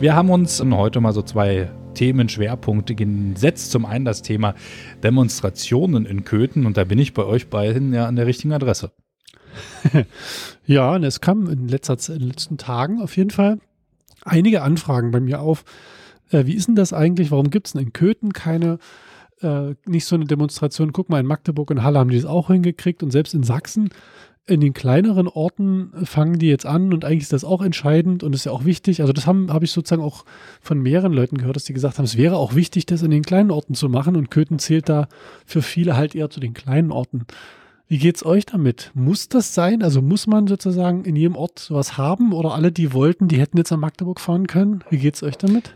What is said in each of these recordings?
Wir haben uns heute mal so zwei Themenschwerpunkte gesetzt. Zum einen das Thema Demonstrationen in Köthen und da bin ich bei euch beiden ja an der richtigen Adresse. ja, und es kam in, letzter, in den letzten Tagen auf jeden Fall einige Anfragen bei mir auf. Äh, wie ist denn das eigentlich? Warum gibt es denn in Köthen keine, äh, nicht so eine Demonstration? Guck mal, in Magdeburg und Halle haben die es auch hingekriegt und selbst in Sachsen in den kleineren Orten fangen die jetzt an und eigentlich ist das auch entscheidend und ist ja auch wichtig. Also das habe hab ich sozusagen auch von mehreren Leuten gehört, dass die gesagt haben, es wäre auch wichtig, das in den kleinen Orten zu machen und Köthen zählt da für viele halt eher zu den kleinen Orten. Wie geht's euch damit? Muss das sein? Also muss man sozusagen in jedem Ort sowas haben oder alle, die wollten, die hätten jetzt nach Magdeburg fahren können? Wie geht's euch damit?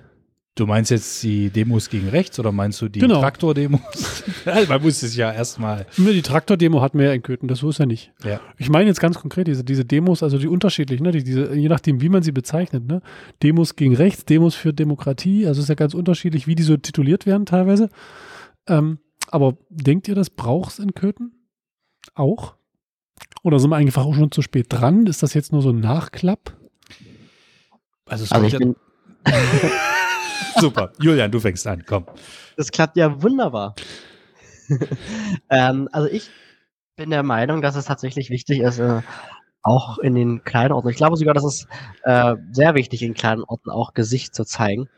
Du meinst jetzt die Demos gegen rechts oder meinst du die genau. Traktor-Demos? Man muss es ja erstmal. Die Traktor-Demo hatten wir ja in Köthen, das so ist ja nicht. Ja. Ich meine jetzt ganz konkret, diese, diese Demos, also die unterschiedlichen, ne, die, diese, je nachdem, wie man sie bezeichnet, ne? Demos gegen rechts, Demos für Demokratie, also ist ja ganz unterschiedlich, wie die so tituliert werden teilweise. Ähm, aber denkt ihr, das braucht es in Köthen? Auch? Oder sind wir einfach auch schon zu spät dran? Ist das jetzt nur so ein Nachklapp? Also, es also ich bin Super. Julian, du fängst an, komm. Das klappt ja wunderbar. ähm, also ich bin der Meinung, dass es tatsächlich wichtig ist, äh, auch in den kleinen Orten. Ich glaube sogar, dass es äh, sehr wichtig in kleinen Orten auch Gesicht zu zeigen.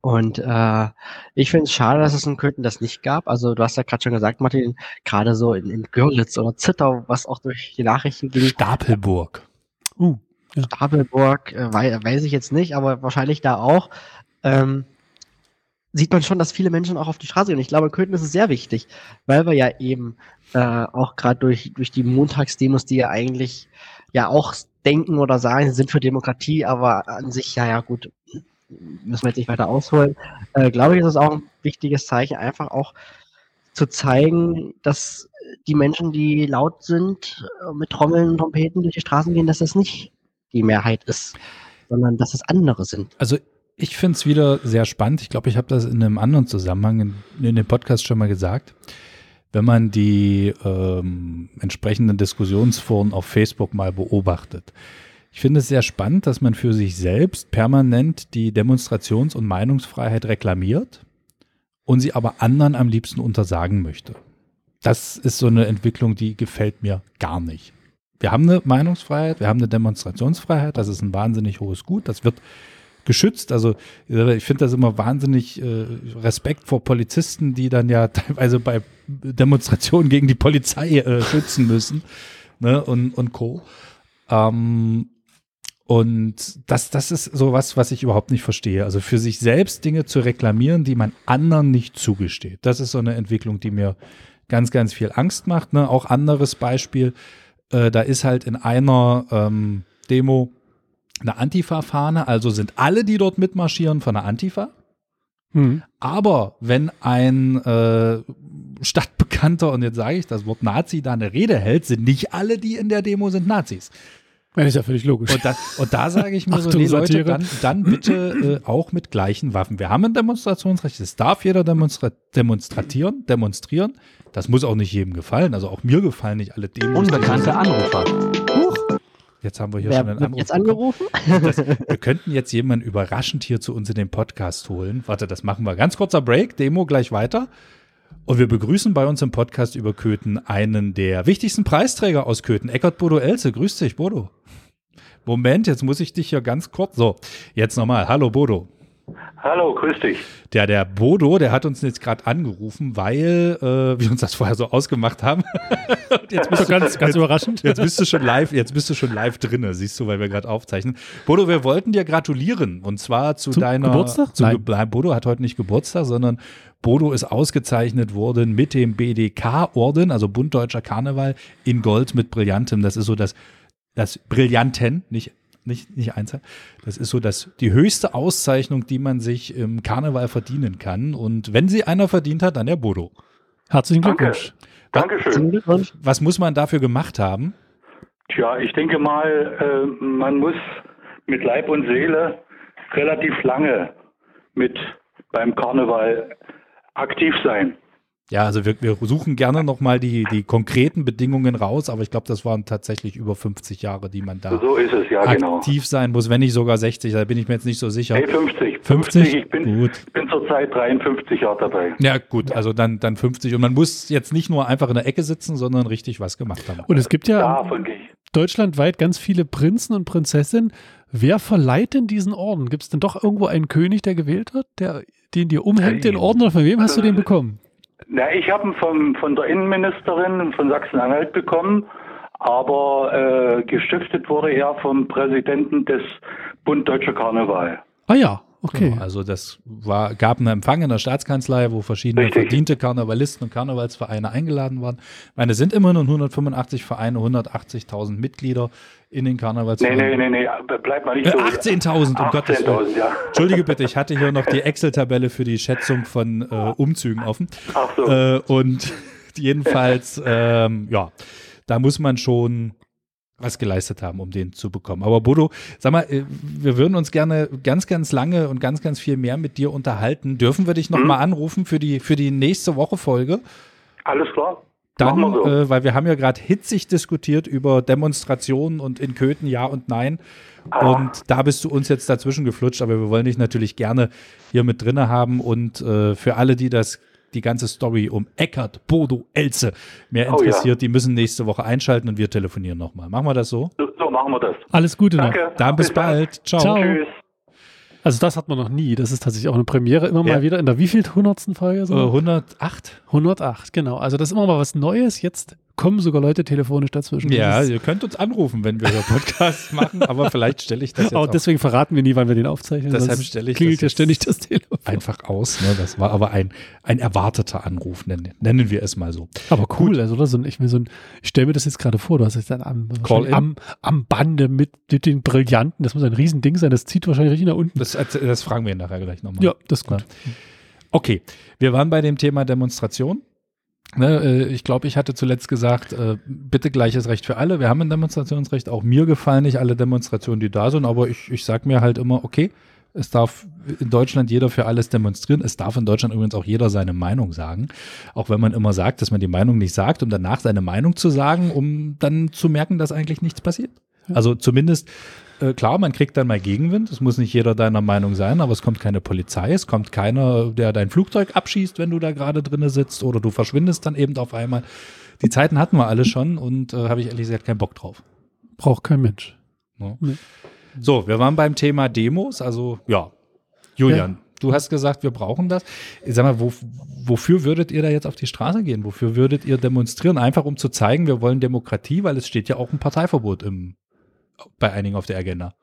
Und äh, ich finde es schade, dass es in Köthen das nicht gab. Also du hast ja gerade schon gesagt, Martin, gerade so in, in Görlitz oder Zittau, was auch durch die Nachrichten ging. Stapelburg. Uh, ja. Stapelburg, äh, weiß ich jetzt nicht, aber wahrscheinlich da auch ähm, sieht man schon, dass viele Menschen auch auf die Straße gehen. Ich glaube, in Köthen ist es sehr wichtig, weil wir ja eben äh, auch gerade durch, durch die Montagsdemos, die ja eigentlich ja auch denken oder sagen, sie sind für Demokratie, aber an sich, ja, ja, gut, müssen wir jetzt nicht weiter ausholen. Äh, glaube ich, ist es auch ein wichtiges Zeichen, einfach auch zu zeigen, dass die Menschen, die laut sind, äh, mit Trommeln und Trompeten durch die Straßen gehen, dass das nicht die Mehrheit ist, sondern dass es andere sind. Also ich finde es wieder sehr spannend. Ich glaube, ich habe das in einem anderen Zusammenhang in, in dem Podcast schon mal gesagt. Wenn man die ähm, entsprechenden Diskussionsforen auf Facebook mal beobachtet. Ich finde es sehr spannend, dass man für sich selbst permanent die Demonstrations- und Meinungsfreiheit reklamiert und sie aber anderen am liebsten untersagen möchte. Das ist so eine Entwicklung, die gefällt mir gar nicht. Wir haben eine Meinungsfreiheit, wir haben eine Demonstrationsfreiheit, das ist ein wahnsinnig hohes Gut, das wird geschützt. Also ich finde das immer wahnsinnig äh, Respekt vor Polizisten, die dann ja teilweise bei Demonstrationen gegen die Polizei äh, schützen müssen ne? und, und Co. Ähm, und das, das ist so was, was ich überhaupt nicht verstehe. Also für sich selbst Dinge zu reklamieren, die man anderen nicht zugesteht. Das ist so eine Entwicklung, die mir ganz, ganz viel Angst macht. Ne? Auch anderes Beispiel, äh, da ist halt in einer ähm, Demo eine Antifa-Fahne, also sind alle, die dort mitmarschieren, von der Antifa. Mhm. Aber wenn ein äh, Stadtbekannter, und jetzt sage ich das Wort Nazi, da eine Rede hält, sind nicht alle, die in der Demo sind, Nazis. Das ist ja völlig logisch. Und da, und da sage ich mir Achtung, so, nee Leute, dann, dann bitte äh, auch mit gleichen Waffen. Wir haben ein Demonstrationsrecht, es darf jeder demonstra demonstratieren, demonstrieren. Das muss auch nicht jedem gefallen, also auch mir gefallen nicht alle Demos. Unbekannte Anrufer. Jetzt haben wir hier Wer schon einen Anruf. Jetzt angerufen? Das, wir könnten jetzt jemanden überraschend hier zu uns in den Podcast holen. Warte, das machen wir. Ganz kurzer Break, Demo gleich weiter. Und wir begrüßen bei uns im Podcast über Köthen einen der wichtigsten Preisträger aus Köthen, Eckert Bodo Elze. Grüß dich, Bodo. Moment, jetzt muss ich dich hier ganz kurz. So, jetzt nochmal. Hallo, Bodo. Hallo, grüß dich. Der, der Bodo, der hat uns jetzt gerade angerufen, weil äh, wir uns das vorher so ausgemacht haben. jetzt bist du ganz, ganz überraschend. Jetzt bist du schon live, jetzt bist du schon live drinne, siehst du, weil wir gerade aufzeichnen. Bodo, wir wollten dir gratulieren und zwar zu Zum deiner Geburtstag. Zu, Nein. Bodo hat heute nicht Geburtstag, sondern Bodo ist ausgezeichnet worden mit dem BDK-Orden, also Bund Deutscher Karneval, in Gold mit Brillantem. Das ist so das, das Brillanten, nicht nicht, nicht Einzahl. Das ist so das, die höchste Auszeichnung, die man sich im Karneval verdienen kann. Und wenn sie einer verdient hat, dann der Bodo. Herzlichen Glückwunsch. Danke. Dankeschön. Was, was muss man dafür gemacht haben? Tja, ich denke mal, äh, man muss mit Leib und Seele relativ lange mit beim Karneval aktiv sein. Ja, also wir, wir suchen gerne nochmal die, die konkreten Bedingungen raus, aber ich glaube, das waren tatsächlich über 50 Jahre, die man da So ist es, ja, genau. aktiv sein muss, wenn nicht sogar 60, da bin ich mir jetzt nicht so sicher. Hey, 50. 50? Ich bin, Gut. bin zurzeit 53 Jahre dabei. Ja, gut, also dann, dann 50. Und man muss jetzt nicht nur einfach in der Ecke sitzen, sondern richtig was gemacht haben. Und es gibt ja, deutschlandweit ganz viele Prinzen und Prinzessinnen. Wer verleiht denn diesen Orden? Gibt es denn doch irgendwo einen König, der gewählt wird, der den dir umhängt, den Orden? Oder von wem hast du den bekommen? Na, ich habe ihn vom, von der Innenministerin von Sachsen-Anhalt bekommen, aber äh, gestiftet wurde er vom Präsidenten des Bund Deutscher Karneval. Ah ja, okay. Genau, also das war, gab einen Empfang in der Staatskanzlei, wo verschiedene Richtig. verdiente Karnevalisten und Karnevalsvereine eingeladen waren. Ich meine, es sind immerhin nur 185 Vereine, 180.000 Mitglieder in den Nee, Karnevalsvereinen. nee, nee, nee, bleib mal nicht so. 18.000, um Gottes Willen. 18.000, ja. Entschuldige bitte, ich hatte hier noch die Excel-Tabelle für die Schätzung von äh, Umzügen offen. Ach so. Äh, und jedenfalls, ähm, ja, da muss man schon was geleistet haben, um den zu bekommen. Aber Bodo, sag mal, äh, wir würden uns gerne ganz, ganz lange und ganz, ganz viel mehr mit dir unterhalten. Dürfen wir dich Mhm. nochmal mal anrufen für die, für die nächste Woche Folge? Alles klar. Dann, wir so. äh, weil wir haben ja gerade hitzig diskutiert über Demonstrationen und in Köthen ja und nein. Ah. Und da bist du uns jetzt dazwischen geflutscht, aber wir wollen dich natürlich gerne hier mit drinne haben. Und äh, für alle, die das die ganze Story um Eckert, Bodo, Elze mehr Oh ja. interessiert, die müssen nächste Woche einschalten und wir telefonieren nochmal. Machen wir das so? So, so machen wir das. Alles Gute noch. Danke. Dann bis bald. Ciao. Ciao. Tschüss. Also das hat man noch nie. Das ist tatsächlich auch eine Premiere. Immer Ja. mal wieder in der wievielten hundertsten Folge? Äh, So? 108? 108, genau. Also das ist immer mal was Neues. Jetzt kommen sogar Leute telefonisch dazwischen. Ja, ihr könnt uns anrufen, wenn wir Podcast machen, aber vielleicht stelle ich das jetzt aber auch deswegen verraten wir nie, wann wir den aufzeichnen. Deshalb stelle ich klingelt das ja ständig das Telefon. einfach aus. Ne? Das war aber ein, ein erwarteter Anruf, nennen, nennen wir es mal so. Aber cool, also oder so ein, ich, mir so ein, ich stelle mir das jetzt gerade vor, du hast jetzt dann am, am, am Bande mit, mit den Brillanten, das muss ein Riesending sein, das zieht wahrscheinlich richtig nach unten. Das, das fragen wir nachher gleich nochmal. ja, das ist gut. Okay, wir waren bei dem Thema Demonstration. Ne, äh, ich glaube, ich hatte zuletzt gesagt, äh, bitte gleiches Recht für alle. Wir haben ein Demonstrationsrecht. Auch mir gefallen nicht alle Demonstrationen, die da sind, aber ich, ich sage mir halt immer, okay, es darf in Deutschland jeder für alles demonstrieren. Es darf in Deutschland übrigens auch jeder seine Meinung sagen. Auch wenn man immer sagt, dass man die Meinung nicht sagt, um danach seine Meinung zu sagen, um dann zu merken, dass eigentlich nichts passiert. Also zumindest, äh, klar, man kriegt dann mal Gegenwind. Es muss nicht jeder deiner Meinung sein, aber es kommt keine Polizei, es kommt keiner, der dein Flugzeug abschießt, wenn du da gerade drinne sitzt oder du verschwindest dann eben auf einmal. Die Zeiten hatten wir alle schon und äh, habe ich ehrlich gesagt keinen Bock drauf. Braucht kein Mensch. Ne? Nee. So, wir waren beim Thema Demos, also ja. Julian, du hast gesagt, wir brauchen das. Ich sag mal, wo, wofür würdet ihr da jetzt auf die Straße gehen? Wofür würdet ihr demonstrieren? Einfach um zu zeigen, wir wollen Demokratie, weil es steht ja auch ein Parteiverbot im, bei einigen auf der Agenda.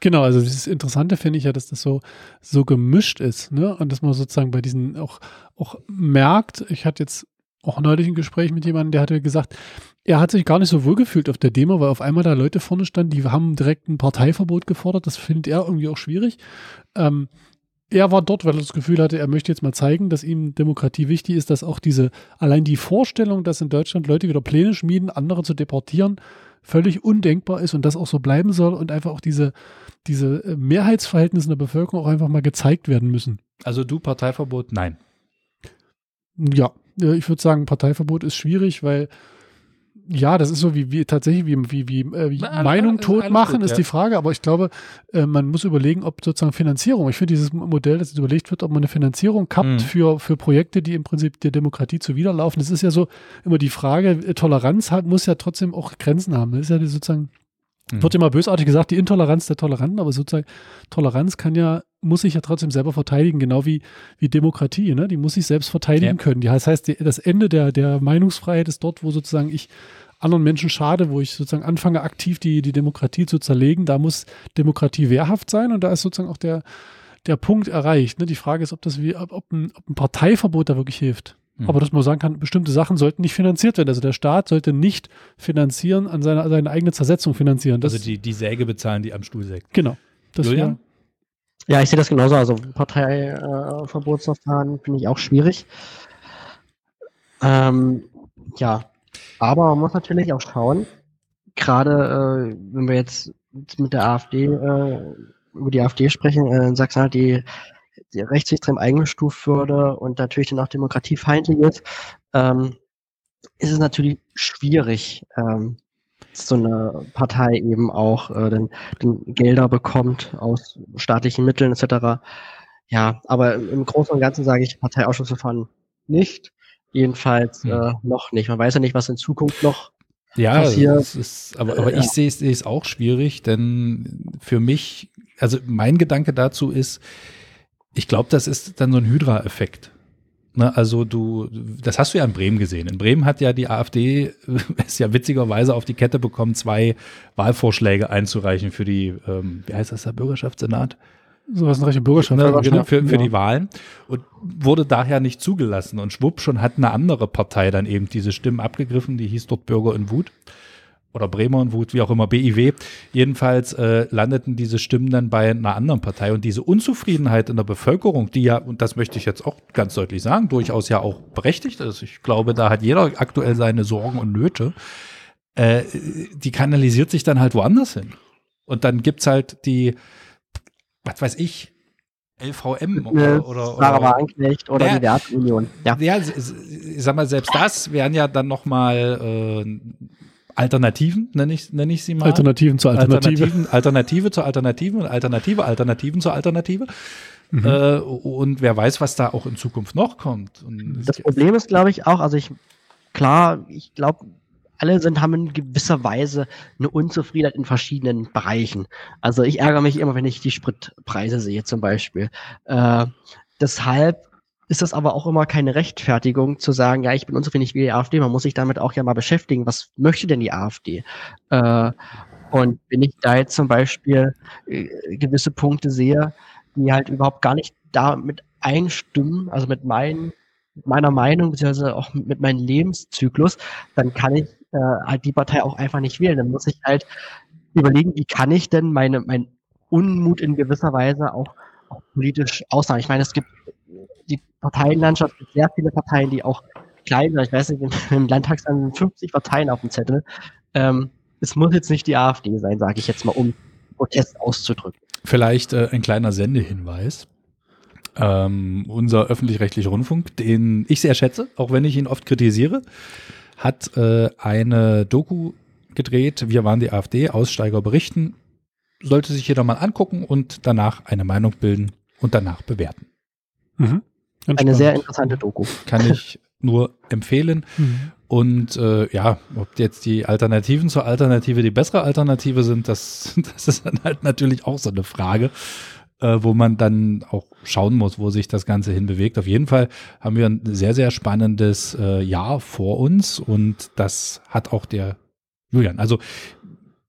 Genau, also das Interessante finde ich ja, dass das so, so gemischt ist, ne? Und dass man sozusagen bei diesen auch, auch merkt, ich hatte jetzt auch neulich ein Gespräch mit jemandem, der hatte gesagt, er hat sich gar nicht so wohl gefühlt auf der Demo, weil auf einmal da Leute vorne standen, die haben direkt ein Parteiverbot gefordert. Das findet er irgendwie auch schwierig. Ähm, er war dort, weil er das Gefühl hatte, er möchte jetzt mal zeigen, dass ihm Demokratie wichtig ist, dass auch diese, allein die Vorstellung, dass in Deutschland Leute wieder Pläne schmieden, andere zu deportieren, völlig undenkbar ist und das auch so bleiben soll und einfach auch diese, diese äh, Mehrheitsverhältnisse in der Bevölkerung auch einfach mal gezeigt werden müssen. Also du Parteiverbot? Nein. Ja, äh, ich würde sagen, Parteiverbot ist schwierig, weil ja, das ist so wie, wie tatsächlich wie, wie, wie, äh, wie Na, Meinung alles- tot alles machen, gut, ist ja. die Frage. Aber ich glaube, äh, man muss überlegen, ob sozusagen Finanzierung, ich finde dieses Modell, das jetzt überlegt wird, ob man eine Finanzierung kappt Mhm. für, für Projekte, die im Prinzip der Demokratie zuwiderlaufen. Das ist ja so immer die Frage, äh, Toleranz hat, muss ja trotzdem auch Grenzen haben. Das ist ja die sozusagen Mhm. wird immer bösartig gesagt, die Intoleranz der Toleranten, aber sozusagen Toleranz kann ja, muss sich ja trotzdem selber verteidigen, genau wie, wie Demokratie, ne? Die muss sich selbst verteidigen Ja. können. Das heißt, die, das Ende der, der Meinungsfreiheit ist dort, wo sozusagen ich anderen Menschen schade, wo ich sozusagen anfange, aktiv die, die Demokratie zu zerlegen. Da muss Demokratie wehrhaft sein und da ist sozusagen auch der, der Punkt erreicht. Ne? Die Frage ist, ob das wie, ob, ein, ob ein Parteiverbot da wirklich hilft. Mhm. Aber dass man sagen kann, bestimmte Sachen sollten nicht finanziert werden. Also der Staat sollte nicht finanzieren, an seiner seine eigene Zersetzung finanzieren. Das, Also die, die Säge bezahlen, die am Stuhl sägt. genau. Das Julian? wär- Ja, ich sehe das genauso. Also Parteiverbotsverfahren finde ich auch schwierig. Ähm, ja, aber man muss natürlich auch schauen, gerade äh, wenn wir jetzt mit der AfD, äh, über die AfD sprechen, äh, in Sachsen hat die rechtsextrem eingestuft würde und natürlich dann auch demokratiefeindlich ist, ähm, ist es natürlich schwierig, ähm, so eine Partei eben auch äh, den, den Gelder bekommt aus staatlichen Mitteln etc. Ja, aber im Großen und Ganzen sage ich Parteiausschussverfahren nicht. Jedenfalls hm. äh, noch nicht. Man weiß ja nicht, was in Zukunft noch ja, passiert. Ist, aber, aber ich sehe es auch schwierig, denn für mich, also mein Gedanke dazu ist, ich glaube, das ist dann so ein Hydra-Effekt. Ne, also du, das hast du ja in Bremen gesehen. In Bremen hat ja die AfD es ja witzigerweise auf die Kette bekommen, zwei Wahlvorschläge einzureichen für die, ähm, wie heißt das, der Bürgerschaftssenat? So was eine rechte Bürgerschaft. Ne, genau, für, für ja. die Wahlen und wurde daher nicht zugelassen. Und schwupp, schon hat eine andere Partei dann eben diese Stimmen abgegriffen, die hieß dort Bürger in Wut oder Bremer und Wut, wie auch immer, BIW. Jedenfalls äh, landeten diese Stimmen dann bei einer anderen Partei. Und diese Unzufriedenheit in der Bevölkerung, die ja, und das möchte ich jetzt auch ganz deutlich sagen, durchaus ja auch berechtigt ist. Ich glaube, da hat jeder aktuell seine Sorgen und Nöte. Äh, die kanalisiert sich dann halt woanders hin. Und dann gibt's halt die, was weiß ich, LVM oder, oder, oder, oder die Wertunion. Ja. ja, ich sag mal, selbst das wären ja dann nochmal äh, Alternativen, nenne ich, nenne ich sie mal. Alternativen zur Alternative. Alternativen, Alternative zur Alternative und Alternative, Alternativen zur Alternative. Mhm. Äh, und wer weiß, was da auch in Zukunft noch kommt. Und das Problem ist, glaube ich, auch, also ich, klar, ich glaube, alle sind, haben in gewisser Weise eine Unzufriedenheit in verschiedenen Bereichen. Also ich ärgere mich immer, wenn ich die Spritpreise sehe zum Beispiel. Äh, deshalb ist das aber auch immer keine Rechtfertigung zu sagen, ja, ich bin unzufrieden, ich will die AfD. Man muss sich damit auch ja mal beschäftigen, was möchte denn die AfD? Äh, und wenn ich da jetzt zum Beispiel äh, gewisse Punkte sehe, die halt überhaupt gar nicht damit einstimmen, also mit meinen meiner Meinung, beziehungsweise auch mit meinem Lebenszyklus, dann kann ich äh, halt die Partei auch einfach nicht wählen. Dann muss ich halt überlegen, wie kann ich denn meine, mein Unmut in gewisser Weise auch, auch politisch aussagen. Ich meine, es gibt die Parteienlandschaft gibt sehr viele Parteien, die auch klein sind. Ich weiß nicht, im Landtag sind 50 Parteien auf dem Zettel. Ähm, es muss jetzt nicht die AfD sein, sage ich jetzt mal, um Protest auszudrücken. Vielleicht äh, ein kleiner Sendehinweis. Ähm, unser öffentlich-rechtlicher Rundfunk, den ich sehr schätze, auch wenn ich ihn oft kritisiere, hat äh, eine Doku gedreht. Wir waren die AfD, Aussteiger berichten. Sollte sich jeder mal angucken und danach eine Meinung bilden und danach bewerten. Mhm. Eine sehr interessante Doku. Kann ich nur empfehlen. Mhm. Und äh, ja, ob jetzt die Alternativen zur Alternative die bessere Alternative sind, das, das ist dann halt natürlich auch so eine Frage äh, wo man dann auch schauen muss, wo sich das Ganze hin bewegt. Auf jeden Fall haben wir ein sehr, sehr spannendes äh, Jahr vor uns und das hat auch der Julian. Also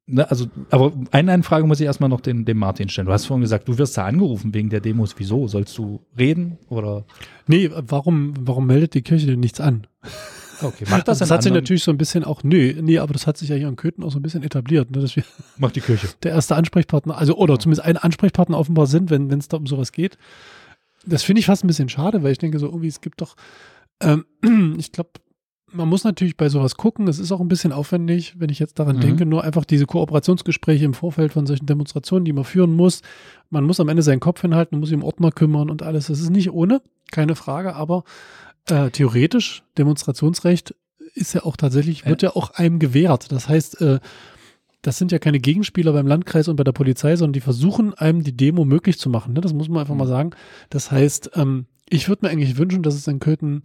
Ne, also, aber eine, eine Frage muss ich erstmal noch den, dem Martin stellen. Du hast vorhin gesagt, du wirst da angerufen wegen der Demos. Wieso? Sollst du reden oder? Nee, warum, warum meldet die Kirche denn nichts an? Okay, macht das Das hat sich natürlich so ein bisschen auch, nö, nee, aber das hat sich ja hier in Köthen auch so ein bisschen etabliert, ne, dass wir macht die Kirche. der erste Ansprechpartner, also oder zumindest ein Ansprechpartner offenbar sind, wenn es da um sowas geht. Das finde ich fast ein bisschen schade, weil ich denke so irgendwie, es gibt doch, ähm, ich glaube, man muss natürlich bei sowas gucken. Es ist auch ein bisschen aufwendig, wenn ich jetzt daran mhm. denke, nur einfach diese Kooperationsgespräche im Vorfeld von solchen Demonstrationen, die man führen muss. Man muss am Ende seinen Kopf hinhalten, man muss sich um Ordner kümmern und alles. Das ist nicht ohne, keine Frage, aber äh, theoretisch, Demonstrationsrecht ist ja auch tatsächlich, wird ja auch einem gewährt. Das heißt, äh, das sind ja keine Gegenspieler beim Landkreis und bei der Polizei, sondern die versuchen einem die Demo möglich zu machen. Ne? Das muss man einfach mal mhm. sagen. Das heißt, ähm, ich würde mir eigentlich wünschen, dass es in Köthen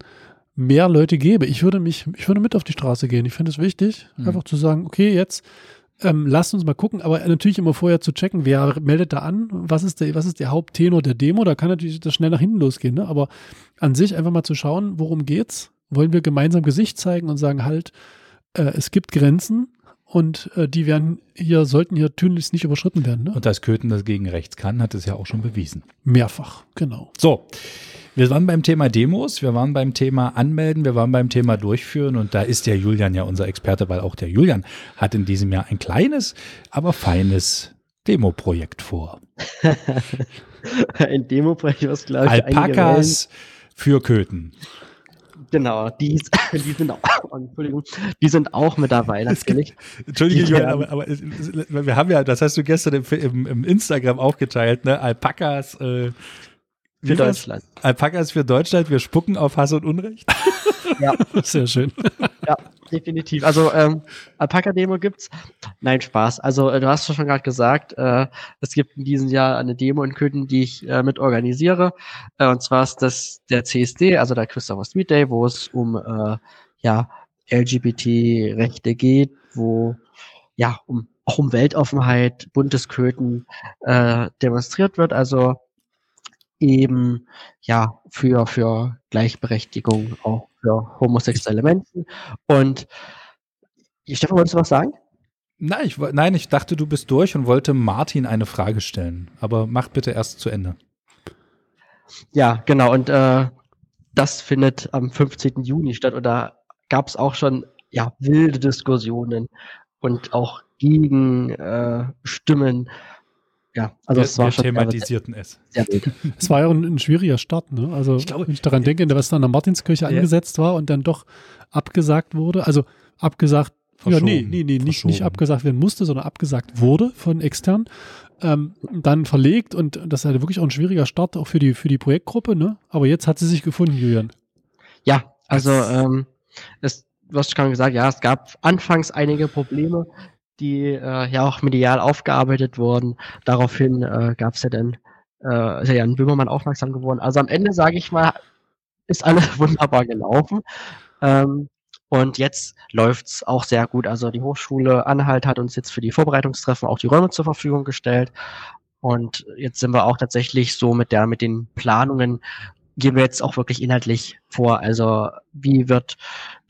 mehr Leute gäbe. Ich würde mich, ich würde mit auf die Straße gehen. Ich finde es wichtig, mhm. einfach zu sagen, okay, jetzt ähm, lasst uns mal gucken, aber natürlich immer vorher zu checken, wer meldet da an, was ist der, was ist der Haupttenor der Demo, da kann natürlich das schnell nach hinten losgehen, ne? aber an sich einfach mal zu schauen, worum geht's, wollen wir gemeinsam Gesicht zeigen und sagen halt, äh, es gibt Grenzen und äh, die werden hier, sollten hier tunlichst nicht überschritten werden. Ne? Und dass Köthen das gegen rechts kann, hat es ja auch schon bewiesen. Mehrfach, genau. So, wir waren beim Thema Demos, wir waren beim Thema Anmelden, wir waren beim Thema Durchführen und da ist der Julian ja unser Experte, weil auch der Julian hat in diesem Jahr ein kleines, aber feines Demo-Projekt vor. ein Demo-Projekt, was glaube ich Alpakas für Köthen. Genau, die, die, sind auch, Entschuldigung, die sind auch mit dabei, natürlich. Entschuldige, Julian, aber, aber, wir haben ja, das hast du gestern im, im, im Instagram auch geteilt, ne? Alpakas äh, für Deutschland. Alpakas für Deutschland, wir spucken auf Hass und Unrecht. ja. Sehr schön. Ja, definitiv. Also ähm, Alpaka-Demo gibt's. Nein, Spaß. Also äh, du hast schon gerade gesagt, äh, es gibt in diesem Jahr eine Demo in Köthen, die ich äh, mit organisiere. Äh, und zwar ist das der CSD, also der Christopher Street Day, wo es um äh, ja, LGBT-Rechte geht, wo ja um auch um Weltoffenheit, buntes Köthen äh, demonstriert wird. Also eben ja für, für Gleichberechtigung, auch für homosexuelle Menschen. Und Stefan, wolltest du was sagen? Nein ich, nein, ich dachte, du bist durch und wollte Martin eine Frage stellen. Aber mach bitte erst zu Ende. Ja, genau. Und äh, das findet am 15. Juni statt. Und da gab es auch schon ja, wilde Diskussionen und auch Gegenstimmen. Äh, ja, also wir, es war wir schon thematisierten es. Es war ja ein, ein, schwieriger Start, ne? Also ich glaube, wenn ich daran denke, was dann in der Martinskirche ja. angesetzt war und dann doch abgesagt wurde, also abgesagt, ja, nee, nee, nee, nicht, nicht abgesagt werden musste, sondern abgesagt wurde von extern. Ähm, dann verlegt und das halt wirklich auch ein schwieriger Start auch für die, für die Projektgruppe, ne? Aber jetzt hat sie sich gefunden, Julian. Ja, also ähm, es, du hast schon gesagt, ja, es gab anfangs einige Probleme, die äh, ja auch medial aufgearbeitet wurden. Daraufhin äh, gab es ja dann, äh, ist ja Jan Böhmermann aufmerksam geworden. Also am Ende, sage ich mal, ist alles wunderbar gelaufen. Ähm, und jetzt läuft's auch sehr gut. Also die Hochschule Anhalt hat uns jetzt für die Vorbereitungstreffen auch die Räume zur Verfügung gestellt. Und jetzt sind wir auch tatsächlich so mit der, mit den Planungen gehen wir jetzt auch wirklich inhaltlich vor. Also wie wird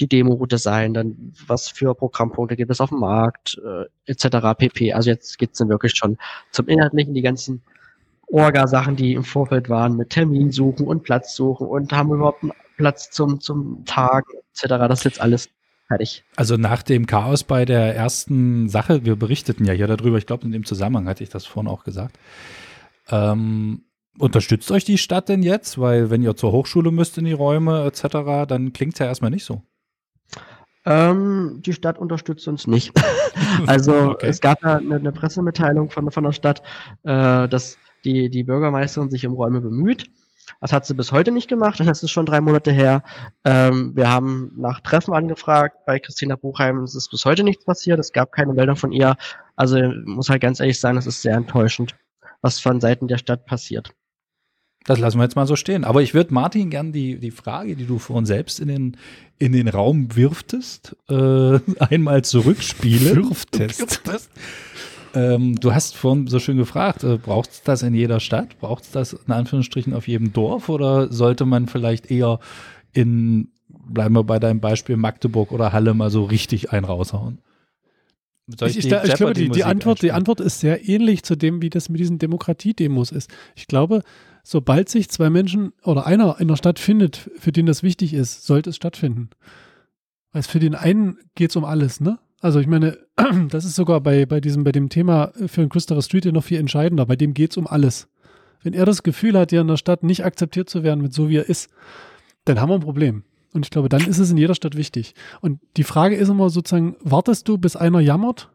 die Demo-Route sein, dann was für Programmpunkte gibt es auf dem Markt, äh, etc. pp. Also jetzt geht's dann wirklich schon zum Inhaltlichen, die ganzen Orga-Sachen, die im Vorfeld waren, mit Termin suchen und Platz suchen und haben überhaupt einen Platz zum, zum Tag, etc. Das ist jetzt alles fertig. Also nach dem Chaos bei der ersten Sache, wir berichteten ja hier darüber, ich glaube in dem Zusammenhang hatte ich das vorhin auch gesagt, ähm, Unterstützt euch die Stadt denn jetzt? Weil wenn ihr zur Hochschule müsst in die Räume etc., dann klingt es ja erstmal nicht so. Ähm, die Stadt unterstützt uns nicht. also okay. es gab ja eine, eine, Pressemitteilung von, von der Stadt, äh, dass die, die Bürgermeisterin sich um Räume bemüht. Das hat sie bis heute nicht gemacht, das ist schon drei Monate her. Ähm, wir haben nach Treffen angefragt bei Christina Buchheim, es ist bis heute nichts passiert, es gab keine Meldung von ihr. Also muss halt ganz ehrlich sein, es ist sehr enttäuschend, was von Seiten der Stadt passiert. Das lassen wir jetzt mal so stehen. Aber ich würde Martin gern die, die Frage, die du vorhin selbst in den, in den Raum wirftest, äh, einmal zurückspielen. Wirftest. ähm, du hast vorhin so schön gefragt, äh, braucht es das in jeder Stadt? Braucht es das in Anführungsstrichen auf jedem Dorf? Oder sollte man vielleicht eher in, bleiben wir bei deinem Beispiel, Magdeburg oder Halle mal so richtig ein raushauen? Ich, ich, ich, glaube, die, die, Antwort, die Antwort ist sehr ähnlich zu dem, wie das mit diesen Demokratiedemos ist. Ich glaube, sobald sich zwei Menschen oder einer in der Stadt findet, für den das wichtig ist, sollte es stattfinden. Weil für den einen geht es um alles, ne? Also ich meine, das ist sogar bei, bei diesem, bei dem Thema für den Christopher Street noch viel entscheidender. Bei dem geht es um alles. Wenn er das Gefühl hat, ja in der Stadt nicht akzeptiert zu werden mit so wie er ist, dann haben wir ein Problem. Und ich glaube, dann ist es in jeder Stadt wichtig. Und die Frage ist immer sozusagen, wartest du, bis einer jammert?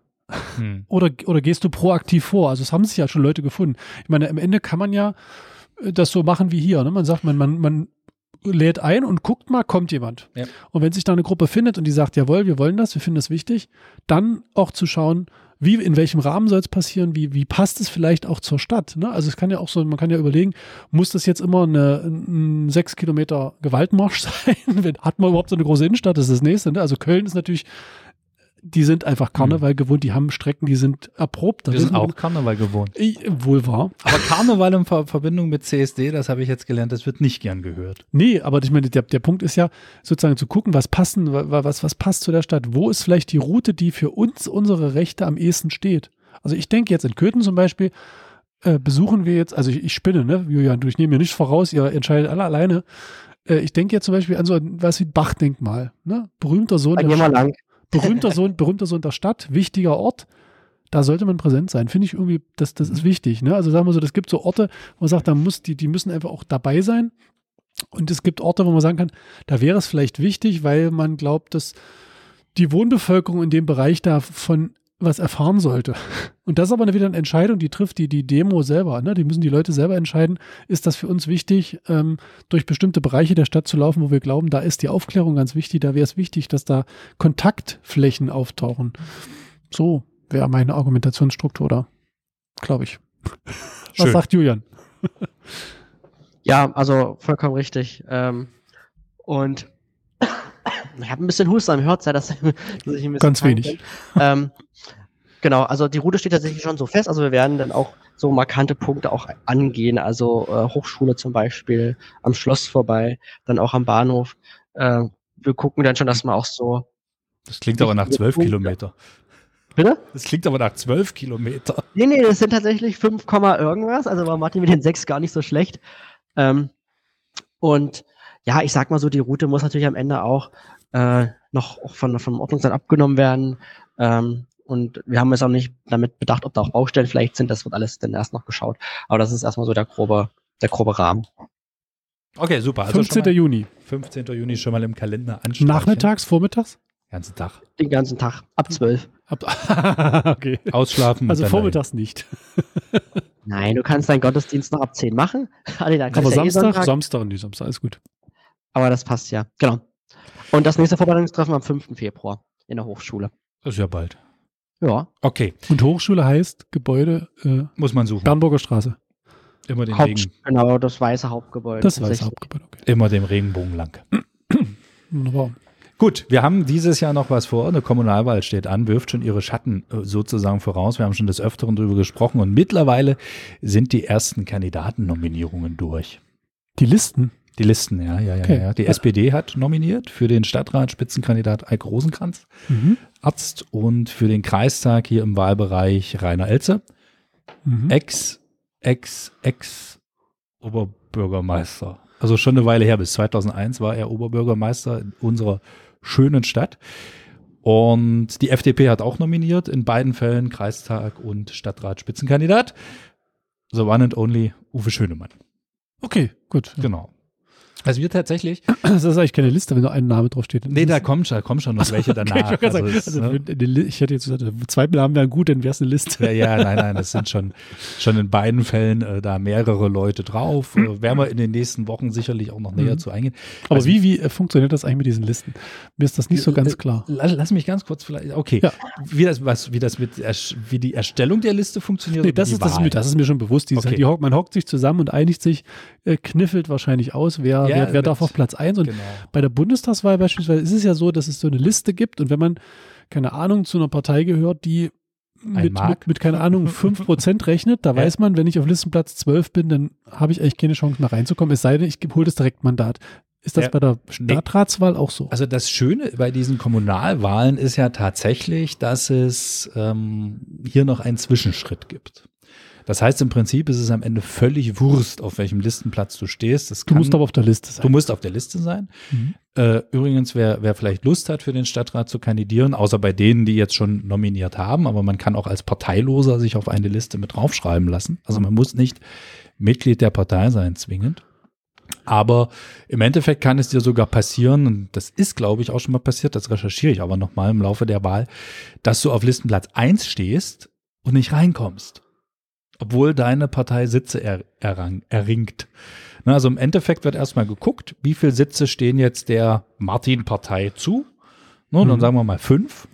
Hm. Oder, oder gehst du proaktiv vor? Also es haben sich ja schon Leute gefunden. Ich meine, am Ende kann man ja das so machen wie hier. Ne? Man sagt, man, man, man lädt ein und guckt mal, kommt jemand. Ja. Und wenn sich da eine Gruppe findet und die sagt, jawohl, wir wollen das, wir finden das wichtig, dann auch zu schauen, wie, in welchem Rahmen soll es passieren, wie, wie passt es vielleicht auch zur Stadt. Ne? Also es kann ja auch so, man kann ja überlegen, muss das jetzt immer eine, ein sechs Kilometer Gewaltmarsch sein? Hat man überhaupt so eine große Innenstadt? Das ist das nächste. Ne? Also Köln ist natürlich die sind einfach Karneval mhm. gewohnt, die haben Strecken, die sind erprobt. Die sind auch Karneval gewohnt. Ich, wohl wahr. Aber Karneval in Ver Verbindung mit CSD, das habe ich jetzt gelernt, das wird nicht gern gehört. Nee, aber ich meine, der, der Punkt ist ja sozusagen zu gucken, was passen, was, was passt zu der Stadt. Wo ist vielleicht die Route, die für uns, unsere Rechte am ehesten steht? Also ich denke jetzt in Köthen zum Beispiel, äh, besuchen wir jetzt, also ich, ich spinne, ne, Julian, du, ich nehme mir nicht voraus, ihr entscheidet alle alleine. Äh, ich denke jetzt zum Beispiel an so was wie Bachdenkmal, ne? Berühmter Sohn. Da gehen wir lang berühmter Sohn, berühmter Sohn der Stadt, wichtiger Ort. Da sollte man präsent sein. Finde ich irgendwie, das, das ist wichtig. Ne? Also sagen wir so, es gibt so Orte, wo man sagt, da muss die, die müssen einfach auch dabei sein. Und es gibt Orte, wo man sagen kann, da wäre es vielleicht wichtig, weil man glaubt, dass die Wohnbevölkerung in dem Bereich davon was erfahren sollte. Und das ist aber wieder eine Entscheidung, die trifft die, die Demo selber. Ne? Die müssen die Leute selber entscheiden, ist das für uns wichtig, ähm, durch bestimmte Bereiche der Stadt zu laufen, wo wir glauben, da ist die Aufklärung ganz wichtig, da wäre es wichtig, dass da Kontaktflächen auftauchen. So wäre meine Argumentationsstruktur da, glaube ich. Schön. Was sagt Julian? Ja, also vollkommen richtig. Ähm, und ich habe ein bisschen Husten, hört ja, dass, dass ich ein bisschen Ganz wenig. Ähm, genau, also die Route steht tatsächlich schon so fest. Also wir werden dann auch so markante Punkte auch angehen. Also äh, Hochschule zum Beispiel, am Schloss vorbei, dann auch am Bahnhof. Äh, wir gucken dann schon, dass man auch so. Das klingt aber nach zwölf. Kilometer. Bitte? Das klingt aber nach zwölf Kilometer. Nee, nee, das sind tatsächlich 5, Komma irgendwas. Also war Martin mit den 6 gar nicht so schlecht. Ähm, und ja, ich sag mal so, die Route muss natürlich am Ende auch äh, noch von, vom Ordnungsamt abgenommen werden. Ähm, und wir haben jetzt auch nicht damit bedacht, ob da auch Baustellen vielleicht sind. Das wird alles dann erst noch geschaut. Aber das ist erstmal so der grobe, der grobe Rahmen. Okay, super. Also 15. schon mal, Juni. 15. Juni schon mal im Kalender anstreichen. Nachmittags, vormittags? Ganzen Tag. Den ganzen Tag. Ab 12. Ab, okay. Ausschlafen. Also vormittags nicht. Nein, du kannst deinen Gottesdienst noch ab 10 machen. Aber ja eh Samstag, Sonntag. Samstag nicht Samstag, alles gut. Aber das passt ja. Genau. Und das nächste Vorbereitungstreffen am 5. Februar in der Hochschule. Das ist ja bald. Ja. Okay, Und Hochschule heißt Gebäude äh, muss man suchen. Bernburger Straße. Immer den, Haupt, Regen, genau, das weiße Hauptgebäude. Das weiß tatsächlich. Hauptgebäude, okay. immer dem Regenbogen lang. Wunderbar. Gut, wir haben dieses Jahr noch was vor. Eine Kommunalwahl steht an, wirft schon ihre Schatten äh, sozusagen voraus. Wir haben schon des Öfteren darüber gesprochen und mittlerweile sind die ersten Kandidatennominierungen durch. Die Listen. Die Listen, ja, ja, ja. Okay. ja. Die SPD hat nominiert für den Stadtrat Spitzenkandidat Eik Rosenkranz, Mhm. Arzt, und für den Kreistag hier im Wahlbereich Rainer Elze, Mhm. Ex, Ex, Ex Oberbürgermeister. Also schon eine Weile her, bis 2001 war er Oberbürgermeister in unserer schönen Stadt. Und die FDP hat auch nominiert, in beiden Fällen Kreistag und Stadtrat Spitzenkandidat. The one and only Uwe Schönemann. Okay, gut. Genau. Also wir tatsächlich, Das ist eigentlich keine Liste, wenn nur ein Name draufsteht. nee, da kommen schon, da kommen schon noch welche Okay, danach. ich, wollte gerade Also sagen, also, ne? ich hätte jetzt gesagt, zwei Namen wären gut, dann wäre es eine Liste. Ja, ja, nein, nein, das sind schon, schon in beiden Fällen äh, da mehrere Leute drauf. Äh, werden wir in den nächsten Wochen sicherlich auch noch näher Mhm. zu eingehen. Aber Also- wie, wie äh, funktioniert das eigentlich mit diesen Listen? Mir ist das nicht so ganz klar. Lass, lass mich ganz kurz vielleicht, okay, Ja. wie das, was, wie das mit, wie die Erstellung der Liste funktioniert. Nee, das die ist, das, das ist mir schon bewusst. Dieses, Okay. die, man hockt sich zusammen und einigt sich, äh, kniffelt wahrscheinlich aus, wer, Ja, wer, wer mit- darf auf Platz 1. Und Genau. bei der Bundestagswahl beispielsweise ist es ja so, dass es so eine Liste gibt und wenn man, keine Ahnung, zu einer Partei gehört, die mit, mit, mit, keine Ahnung, 5% rechnet, da Ja. weiß man, wenn ich auf Listenplatz 12 bin, dann habe ich eigentlich keine Chance mehr reinzukommen, es sei denn, ich hole das Direktmandat. Ist das Ja. bei der Stadtratswahl auch so? Also das Schöne bei diesen Kommunalwahlen ist ja tatsächlich, dass es ähm, hier noch einen Zwischenschritt gibt. Das heißt, im Prinzip ist es am Ende völlig Wurst, auf welchem Listenplatz du stehst. Das Du kann- musst aber auf der Liste sein. Du musst auf der Liste sein. Mhm. Äh, übrigens, wer, wer vielleicht Lust hat, für den Stadtrat zu kandidieren, außer bei denen, die jetzt schon nominiert haben, aber man kann auch als Parteiloser sich auf eine Liste mit draufschreiben lassen. Also man muss nicht Mitglied der Partei sein, zwingend. Aber im Endeffekt kann es dir sogar passieren, und das ist, glaube ich, auch schon mal passiert, das recherchiere ich aber nochmal im Laufe der Wahl, dass du auf Listenplatz 1 stehst und nicht reinkommst. Obwohl deine Partei Sitze er, errang, erringt. Na, also im Endeffekt wird erstmal geguckt, wie viele Sitze stehen jetzt der Martin-Partei zu. Ne, Dann Mhm. sagen wir mal fünf.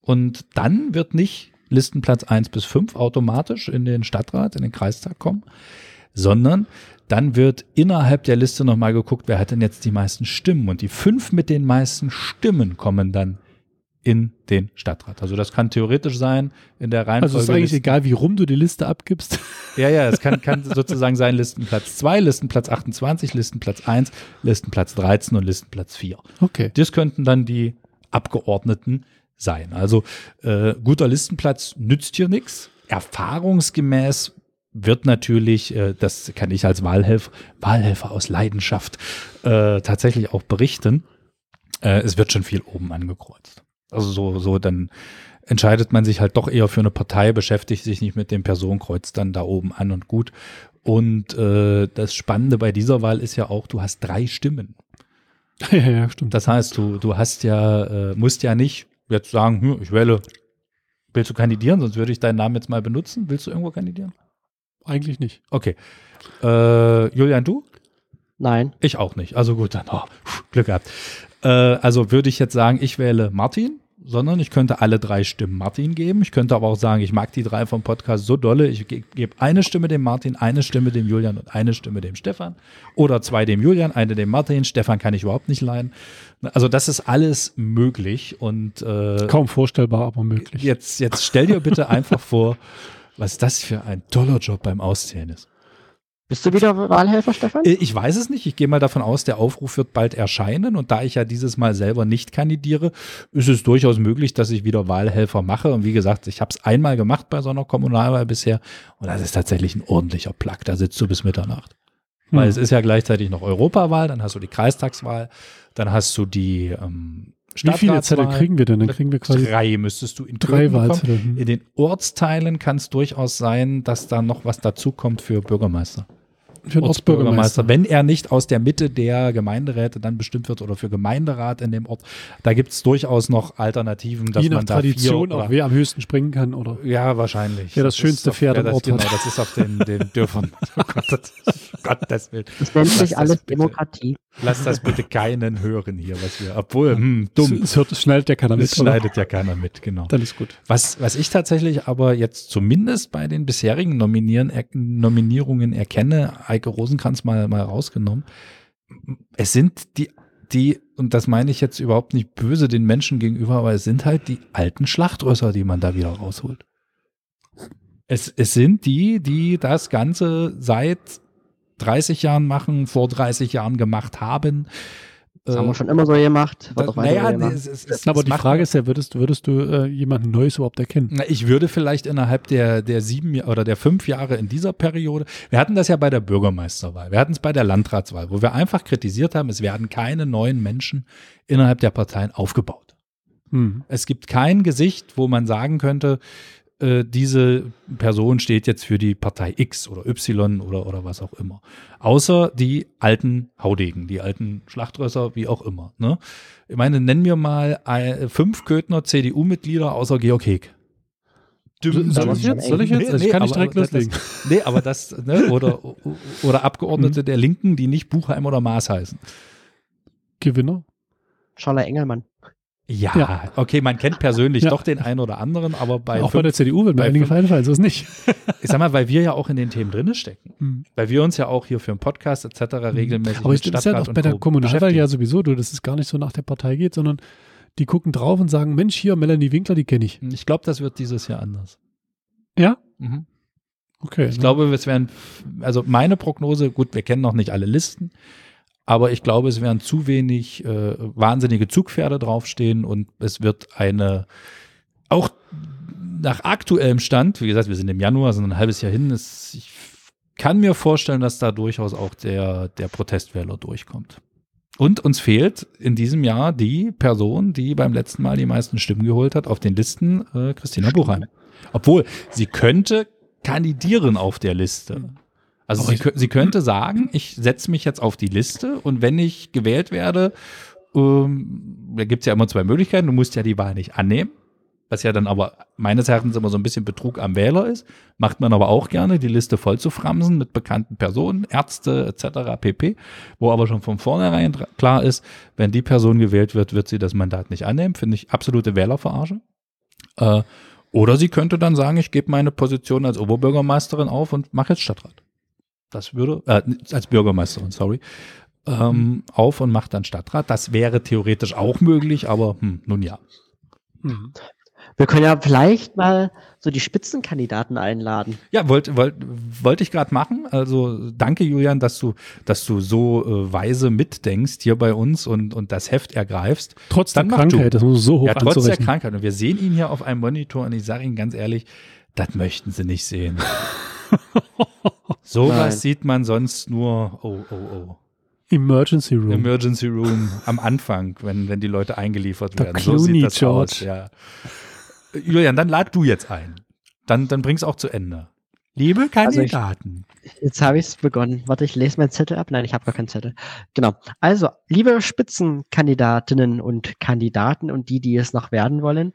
Und dann wird nicht Listenplatz 1 bis 5 automatisch in den Stadtrat, in den Kreistag kommen, sondern dann wird innerhalb der Liste nochmal geguckt, wer hat denn jetzt die meisten Stimmen. Und die fünf mit den meisten Stimmen kommen dann in den Stadtrat. Also das kann theoretisch sein in der Reihenfolge. Also es ist eigentlich Listen- egal, wie rum du die Liste abgibst. ja, ja, es kann, kann sozusagen sein Listenplatz 2, Listenplatz 28, Listenplatz 1, Listenplatz 13 und Listenplatz 4. Okay. Das könnten dann die Abgeordneten sein. Also äh, guter Listenplatz nützt hier nichts. Erfahrungsgemäß wird natürlich, äh, das kann ich als Wahlhelfer, Wahlhelfer aus Leidenschaft äh, tatsächlich auch berichten, äh, es wird schon viel oben angekreuzt. Also so, so dann entscheidet man sich halt doch eher für eine Partei, beschäftigt sich nicht mit dem Personenkreuz dann da oben an und gut. Und äh, das Spannende bei dieser Wahl ist ja auch, du hast drei Stimmen. ja, ja, stimmt. Das heißt, du, du hast ja, äh, musst ja nicht jetzt sagen, hm, ich wähle Willst du kandidieren? Sonst würde ich deinen Namen jetzt mal benutzen. Willst du irgendwo kandidieren? Eigentlich nicht. Okay. Äh, Julian, du? Nein. Ich auch nicht. Also gut, dann oh, Glück gehabt. Äh, also würde ich jetzt sagen, ich wähle Martin, sondern ich könnte alle drei Stimmen Martin geben. Ich könnte aber auch sagen, ich mag die drei vom Podcast so dolle. Ich ge gebe eine Stimme dem Martin, eine Stimme dem Julian und eine Stimme dem Stefan. Oder zwei dem Julian, eine dem Martin. Stefan kann ich überhaupt nicht leiden. Also das ist alles möglich und äh, Kaum vorstellbar, aber möglich. jetzt, jetzt stell dir bitte einfach vor, was das für ein toller Job beim Auszählen ist. Bist du wieder Wahlhelfer, Stefan? Äh, Ich weiß es nicht. Ich gehe mal davon aus, der Aufruf wird bald erscheinen. Und da ich ja dieses Mal selber nicht kandidiere, ist es durchaus möglich, dass ich wieder Wahlhelfer mache. Und wie gesagt, ich habe es einmal gemacht bei so einer Kommunalwahl bisher. Und das ist tatsächlich ein ordentlicher Plack. Da sitzt du bis Mitternacht. Hm. Weil es ist ja gleichzeitig noch Europawahl, dann hast du die Kreistagswahl, dann hast du die ähm, Wie viele Zettel kriegen wir denn? Dann kriegen wir quasi Drei müsstest du in drei. Wahlzettel. Hm. In den Ortsteilen kann es durchaus sein, dass da noch was dazukommt für Bürgermeister. Für den Ortsbürgermeister. Wenn er nicht aus der Mitte der Gemeinderäte dann bestimmt wird oder für Gemeinderat in dem Ort, da gibt es durchaus noch Alternativen, dass Je nach man da Tradition vier auch, oder, wer am höchsten springen kann oder Ja, wahrscheinlich. Wer das schönste ist auf- Pferd wer im das, Ort genau, hat. das ist auf den, den Dörfern. Oh Gott, das, Gottes Willen. Das nennt sich das alles bitte. Demokratie. Lass das bitte keinen hören hier, was wir, obwohl, hm, dumm. Es, es hört, es schneidet ja keiner Das mit. oder? schneidet ja keiner mit, genau. Dann ist gut. Was, was ich tatsächlich aber jetzt zumindest bei den bisherigen Nominieren, er, Nominierungen erkenne, Eike Rosenkranz mal, mal rausgenommen, es sind die, die, und das meine ich jetzt überhaupt nicht böse den Menschen gegenüber, aber es sind halt die alten Schlachtrösser, die man da wieder rausholt. Es, es sind die, die das Ganze seit 30 Jahren machen, vor 30 Jahren gemacht haben. Das haben wir schon immer so gemacht. Weiter naja, so gemacht. es, es, es, Aber es die Frage ist ja, würdest, würdest du äh, jemanden Neues überhaupt erkennen? Na, Ich würde vielleicht innerhalb der, der sieben oder der fünf Jahre in dieser Periode, wir hatten das ja bei der Bürgermeisterwahl, wir hatten es bei der Landratswahl, wo wir einfach kritisiert haben, es werden keine neuen Menschen innerhalb der Parteien aufgebaut. Hm. Es gibt kein Gesicht, wo man sagen könnte, äh, diese Person steht jetzt für die Partei X oder Y oder, oder was auch immer. Außer die alten Haudegen, die alten Schlachtrösser, wie auch immer. Ne? Ich meine, nennen wir mal äh, fünf Köthner CDU-Mitglieder außer Georg Heg. Soll, soll ich jetzt? Soll ich jetzt? Also ich kann nicht aber- direkt loslegen. Das, nee, aber das, ne, oder, oder Abgeordnete der Linken, die nicht Buchheim oder Maas heißen. Gewinner? Scholler Engelmann. Ja, Ja. okay, man kennt persönlich Ja. doch den einen oder anderen, aber bei, auch bei fünf, der CDU wird mir bei einige fünf- einfallen, so ist nicht. ich sag mal, weil wir ja auch in den Themen drinne stecken. Hm. Weil wir uns ja auch hier für einen Podcast etc. regelmäßig Aber ich das ist ja auch bei der. Kommunalwahl ja sowieso, du, dass es gar nicht so nach der Partei geht, sondern die gucken drauf und sagen, Mensch, hier, Melanie Winkler, die kenne ich. Ich glaube, das wird dieses Jahr anders. Ja? Mhm. Okay. Ich glaube, es werden, also meine Prognose, gut, wir kennen noch nicht alle Listen, aber ich glaube, es werden zu wenig äh, wahnsinnige Zugpferde draufstehen und es wird eine, auch nach aktuellem Stand, wie gesagt, wir sind im Januar, sind ein halbes Jahr hin, es, ich kann mir vorstellen, dass da durchaus auch der, der Protestwähler durchkommt. Und uns fehlt in diesem Jahr die Person, die beim letzten Mal die meisten Stimmen geholt hat auf den Listen, äh, Christina Buchheim. Obwohl, sie könnte kandidieren auf der Liste. Also sie, sie könnte sagen, ich setze mich jetzt auf die Liste und wenn ich gewählt werde, ähm, da gibt es ja immer zwei Möglichkeiten. Du musst ja die Wahl nicht annehmen, was ja dann aber meines Erachtens immer so ein bisschen Betrug am Wähler ist. Macht man aber auch gerne, die Liste voll zu framsen mit bekannten Personen, Ärzte etc. pp. Wo aber schon von vornherein klar ist, wenn die Person gewählt wird, wird sie das Mandat nicht annehmen. Finde ich absolute Wählerverarsche. Äh, oder sie könnte dann sagen, ich gebe meine Position als Oberbürgermeisterin auf und mache jetzt Stadtrat. Das würde, äh, als Bürgermeisterin, sorry, ähm, auf und macht dann Stadtrat. Das wäre theoretisch auch möglich, aber hm, nun ja. Mhm. Wir können ja vielleicht mal so die Spitzenkandidaten einladen. Ja, wollte wollt, wollte ich gerade machen. Also danke, Julian, dass du, dass du so äh, weise mitdenkst hier bei uns und, und das Heft ergreifst. Trotz der Dann mach Krankheit, das muss so hoch Ja, trotz der. Krankheit. Und wir sehen ihn hier auf einem Monitor und ich sage Ihnen ganz ehrlich, das möchten Sie nicht sehen. Sowas sieht man sonst nur, oh, oh, oh. Emergency Room. Emergency Room am Anfang, wenn, wenn die Leute eingeliefert Der werden. So sieht Clooney das George. aus, ja. Julian, dann lad du jetzt ein. Dann, dann bring's auch zu Ende. Liebe Also ich- Kandidaten. Jetzt habe ich es begonnen. Warte, ich lese meinen Zettel ab. Nein, ich habe gar keinen Zettel. Genau. Also, liebe Spitzenkandidatinnen und Kandidaten und die, die es noch werden wollen,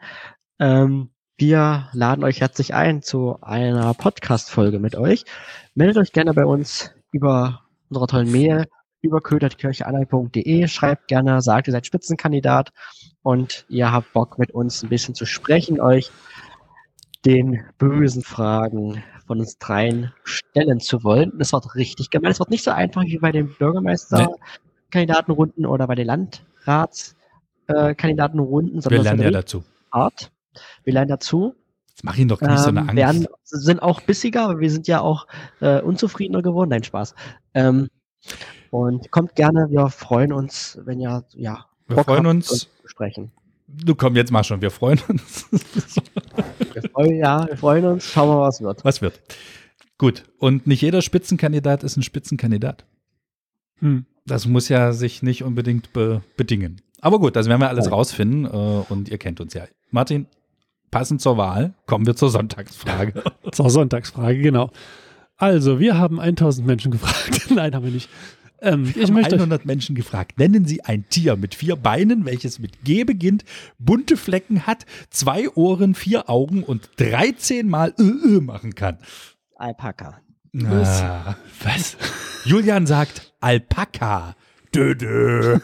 ähm, wir laden euch herzlich ein zu einer Podcast-Folge mit euch. Meldet euch gerne bei uns über unserer tollen Mail über köderkircheanhalt.de. Schreibt gerne, sagt, ihr seid Spitzenkandidat und ihr habt Bock mit uns ein bisschen zu sprechen, euch den bösen Fragen von uns dreien stellen zu wollen. Das wird richtig gemein. Es wird nicht so einfach wie bei den Bürgermeisterkandidatenrunden oder bei den Landratskandidatenrunden, äh, sondern wir lernen ja dazu. Art. Wir lernen dazu. Jetzt mach ihn doch nicht ähm, so eine ähm, Angst. Werden, sind auch bissiger, aber wir sind ja auch äh, unzufriedener geworden. Nein, Spaß. Ähm, und kommt gerne, wir freuen uns, wenn ihr ja wir Bock freuen habt, uns, uns sprechen. Du komm jetzt mal schon, wir freuen uns. wir freuen, ja, wir freuen uns. Schauen wir mal, was wird. Was wird. Gut. Und nicht jeder Spitzenkandidat ist ein Spitzenkandidat. Hm. Das muss ja sich nicht unbedingt be bedingen. Aber gut, das werden wir alles rausfinden äh, und ihr kennt uns ja. Martin, passend zur Wahl kommen wir zur Sonntagsfrage. zur Sonntagsfrage, genau. Also, wir haben 1000 Menschen gefragt. Nein, haben wir nicht. Ähm, wir ich haben möchte 100 Menschen gefragt. Nennen Sie ein Tier mit vier Beinen, welches mit G beginnt, bunte Flecken hat, zwei Ohren, vier Augen und 13 Mal Ö, Ö machen kann. Alpaka. Ah, was? Julian sagt Alpaka. Dö, dö.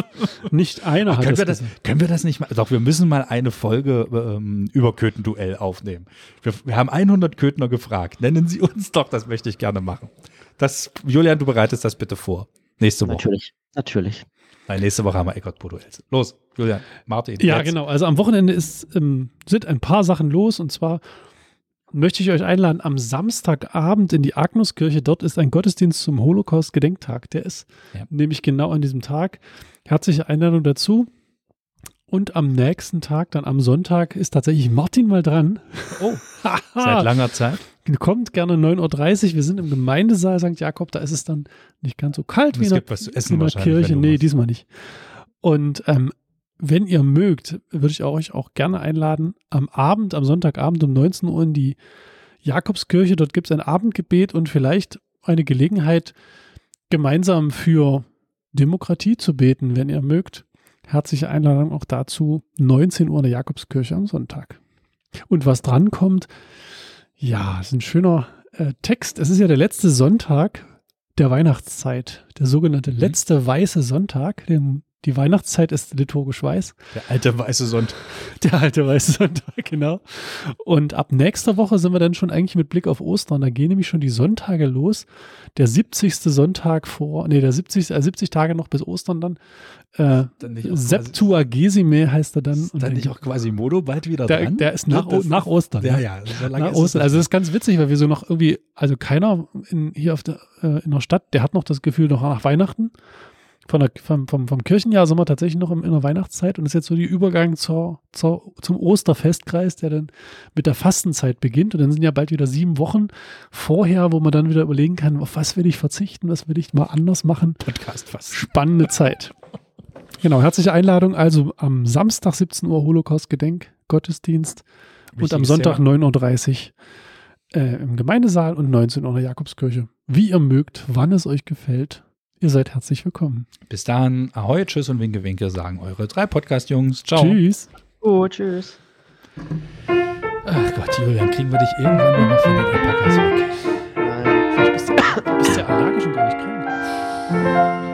nicht einer Ach, können, wir das, können wir das nicht mal? Doch, wir müssen mal eine Folge ähm, über Köthenduell aufnehmen. Wir, wir haben 100 Köthner gefragt. Nennen Sie uns doch, das möchte ich gerne machen. Das, Julian, du bereitest das bitte vor. Nächste Woche. Natürlich, natürlich. Nein, nächste Woche haben wir Eckart Boduels. Los, Julian, Martin. Ja, jetzt. genau. Also am Wochenende ist, ähm, sind ein paar Sachen los und zwar möchte ich euch einladen am Samstagabend in die Agnuskirche. Dort ist ein Gottesdienst zum Holocaust-Gedenktag. Der ist ja. nämlich genau an diesem Tag. Herzliche Einladung dazu. Und am nächsten Tag, dann am Sonntag, ist tatsächlich Martin mal dran. Oh, seit langer Zeit. Kommt gerne 9.30 Uhr. Wir sind im Gemeindesaal St. Jakob. Da ist es dann nicht ganz so kalt wie in der, Kirche. Nee, diesmal nicht. Und ähm, wenn ihr mögt, würde ich euch auch gerne einladen, am Abend, am Sonntagabend um 19 Uhr in die Jakobskirche. Dort gibt es ein Abendgebet und vielleicht eine Gelegenheit, gemeinsam für Demokratie zu beten, wenn ihr mögt. Herzliche Einladung auch dazu, 19 Uhr in der Jakobskirche am Sonntag. Und was drankommt, ja, ist ein schöner äh, Text. Es ist ja der letzte Sonntag der Weihnachtszeit, der sogenannte mhm. letzte weiße Sonntag, den die Weihnachtszeit ist liturgisch weiß. Der alte weiße Sonntag. Der alte weiße Sonntag, genau. Und ab nächster Woche sind wir dann schon eigentlich mit Blick auf Ostern. Da gehen nämlich schon die Sonntage los. Der 70. Sonntag vor, nee, der 70, äh, 70 Tage noch bis Ostern dann. Äh, Septuagesime heißt er dann. Ist dann nicht auch quasi Modo bald wieder der, dran? Der ist nach, das, nach Ostern. Ja, ja. So nach Ostern. Also das ist ganz witzig, weil wir so noch irgendwie, also keiner in, hier auf der, äh, in der Stadt, der hat noch das Gefühl noch nach Weihnachten von der, vom, vom, vom Kirchenjahr sind wir tatsächlich noch in der Weihnachtszeit und ist jetzt so die Übergang zur, zur, zum Osterfestkreis, der dann mit der Fastenzeit beginnt. Und dann sind ja bald wieder sieben Wochen vorher, wo man dann wieder überlegen kann, auf was will ich verzichten, was will ich mal anders machen. Podcast fast. Spannende Zeit. Genau, herzliche Einladung. Also am Samstag 17 Uhr Holocaust-Gedenk, Gottesdienst Wichtig und am Sonntag 9.30 Uhr äh, im Gemeindesaal und 19 Uhr in der Jakobskirche. Wie ihr mögt, wann es euch gefällt. Ihr seid herzlich willkommen. Bis dahin, Ahoi, Tschüss und Winke Winke sagen eure drei Podcast-Jungs. Ciao. Tschüss. Oh, tschüss. Ach Gott, Julian, kriegen wir dich irgendwann mal noch von den Alpakas weg? Nein. Vielleicht bist du, bist du allergisch und gar nicht krank.